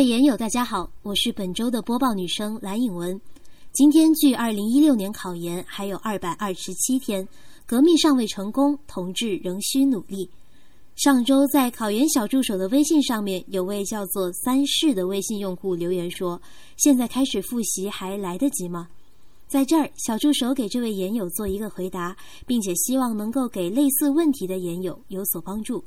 位研友，大家好，我是本周的播报女生蓝颖文。今天距二零一六年考研还有二百二十七天，革命尚未成功，同志仍需努力。上周在考研小助手的微信上面，有位叫做三世的微信用户留言说：“现在开始复习还来得及吗？”在这儿，小助手给这位研友做一个回答，并且希望能够给类似问题的研友有所帮助。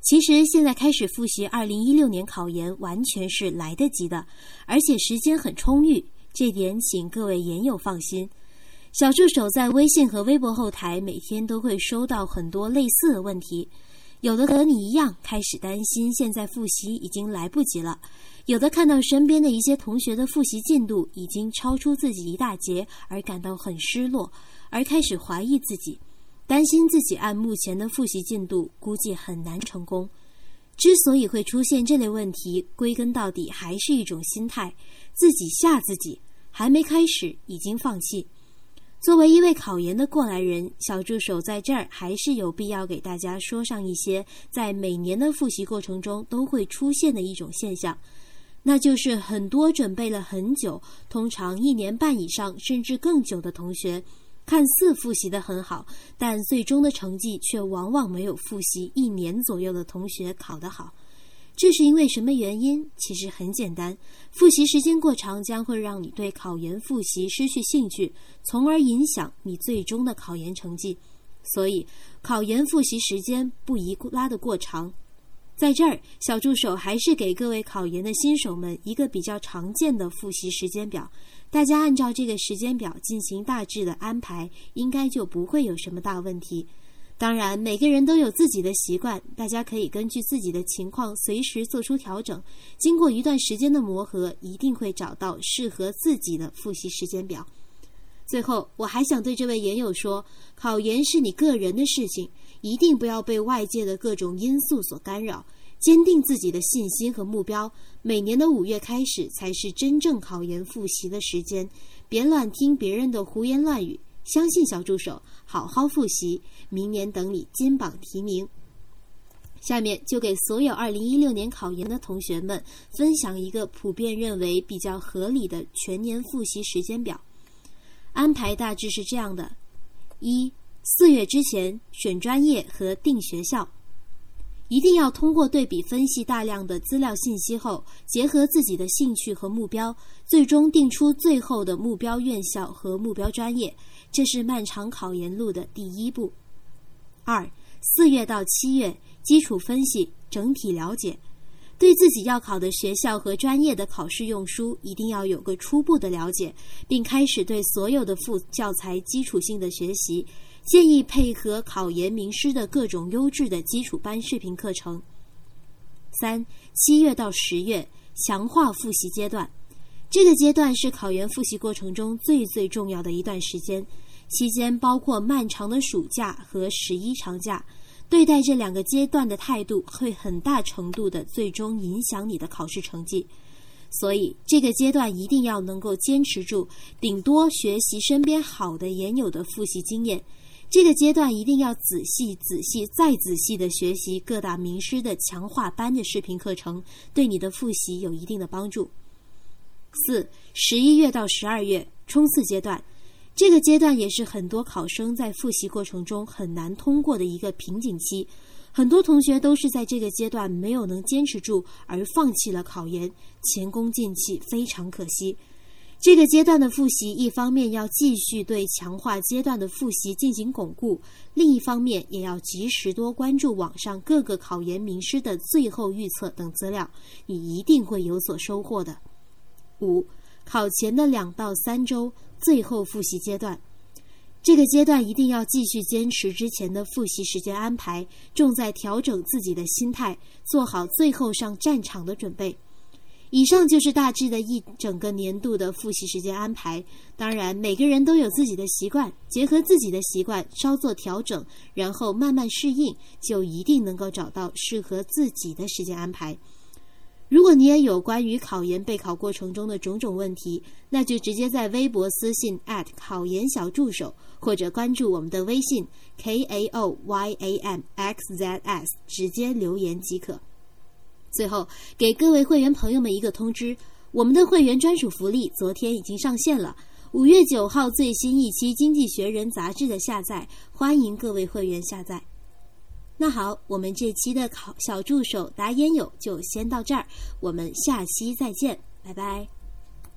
其实现在开始复习二零一六年考研完全是来得及的，而且时间很充裕，这点请各位研友放心。小助手在微信和微博后台每天都会收到很多类似的问题，有的和你一样开始担心现在复习已经来不及了。有的看到身边的一些同学的复习进度已经超出自己一大截，而感到很失落，而开始怀疑自己，担心自己按目前的复习进度估计很难成功。之所以会出现这类问题，归根到底还是一种心态，自己吓自己，还没开始已经放弃。作为一位考研的过来人，小助手在这儿还是有必要给大家说上一些在每年的复习过程中都会出现的一种现象。那就是很多准备了很久，通常一年半以上甚至更久的同学，看似复习的很好，但最终的成绩却往往没有复习一年左右的同学考得好。这是因为什么原因？其实很简单，复习时间过长将会让你对考研复习失去兴趣，从而影响你最终的考研成绩。所以，考研复习时间不宜拉得过长。在这儿，小助手还是给各位考研的新手们一个比较常见的复习时间表，大家按照这个时间表进行大致的安排，应该就不会有什么大问题。当然，每个人都有自己的习惯，大家可以根据自己的情况随时做出调整。经过一段时间的磨合，一定会找到适合自己的复习时间表。最后，我还想对这位研友说：考研是你个人的事情。一定不要被外界的各种因素所干扰，坚定自己的信心和目标。每年的五月开始才是真正考研复习的时间，别乱听别人的胡言乱语，相信小助手，好好复习，明年等你金榜题名。下面就给所有二零一六年考研的同学们分享一个普遍认为比较合理的全年复习时间表，安排大致是这样的：一。四月之前选专业和定学校，一定要通过对比分析大量的资料信息后，结合自己的兴趣和目标，最终定出最后的目标院校和目标专业。这是漫长考研路的第一步。二，四月到七月基础分析，整体了解，对自己要考的学校和专业的考试用书一定要有个初步的了解，并开始对所有的副教材基础性的学习。建议配合考研名师的各种优质的基础班视频课程。三七月到十月强化复习阶段，这个阶段是考研复习过程中最最重要的一段时间，期间包括漫长的暑假和十一长假，对待这两个阶段的态度会很大程度的最终影响你的考试成绩。所以这个阶段一定要能够坚持住，顶多学习身边好的研友的复习经验。这个阶段一定要仔细、仔细再仔细的学习各大名师的强化班的视频课程，对你的复习有一定的帮助。四、十一月到十二月冲刺阶段，这个阶段也是很多考生在复习过程中很难通过的一个瓶颈期，很多同学都是在这个阶段没有能坚持住而放弃了考研，前功尽弃，非常可惜。这个阶段的复习，一方面要继续对强化阶段的复习进行巩固，另一方面也要及时多关注网上各个考研名师的最后预测等资料，你一定会有所收获的。五，考前的两到三周最后复习阶段，这个阶段一定要继续坚持之前的复习时间安排，重在调整自己的心态，做好最后上战场的准备。以上就是大致的一整个年度的复习时间安排。当然，每个人都有自己的习惯，结合自己的习惯稍作调整，然后慢慢适应，就一定能够找到适合自己的时间安排。如果你也有关于考研备考过程中的种种问题，那就直接在微博私信考研小助手，或者关注我们的微信 k a o y a m x z s，直接留言即可。最后，给各位会员朋友们一个通知：我们的会员专属福利昨天已经上线了，五月九号最新一期《经济学人》杂志的下载，欢迎各位会员下载。那好，我们这期的考小助手答烟友就先到这儿。我们下期再见，拜拜。